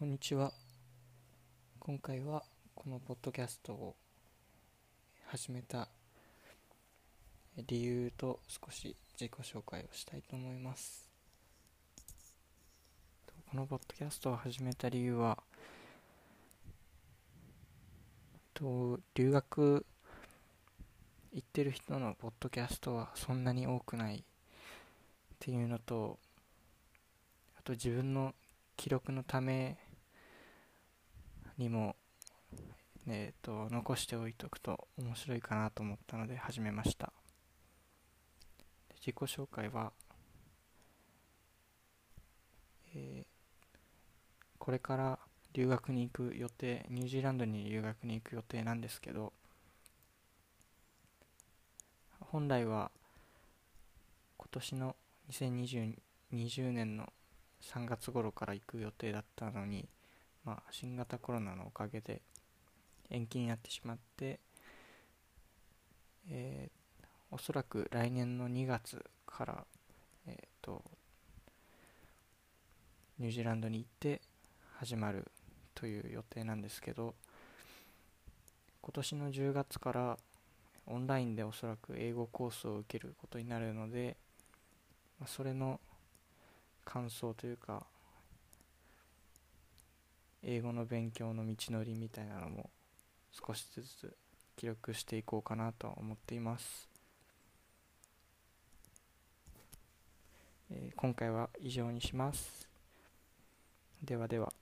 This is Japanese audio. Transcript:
こんにちは。今回はこのポッドキャストを始めた理由と少し自己紹介をしたいと思います。このポッドキャストを始めた理由はと留学行ってる人のポッドキャストはそんなに多くないっていうのとあと自分の記録のためにも、えーと、残しておいておくと面白いかなと思ったので始めました。自己紹介は、えー、これから留学に行く予定ニュージーランドに留学に行く予定なんですけど本来は今年の2020 20年の3月頃から行く予定だったのにまあ、新型コロナのおかげで延期になってしまって、えー、おそらく来年の2月から、えーと、ニュージーランドに行って始まるという予定なんですけど今年の10月からオンラインでおそらく英語コースを受けることになるので、まあ、それの感想というか英語の勉強の道のりみたいなのも少しずつ記録していこうかなと思っています、えー、今回は以上にします。ではでは。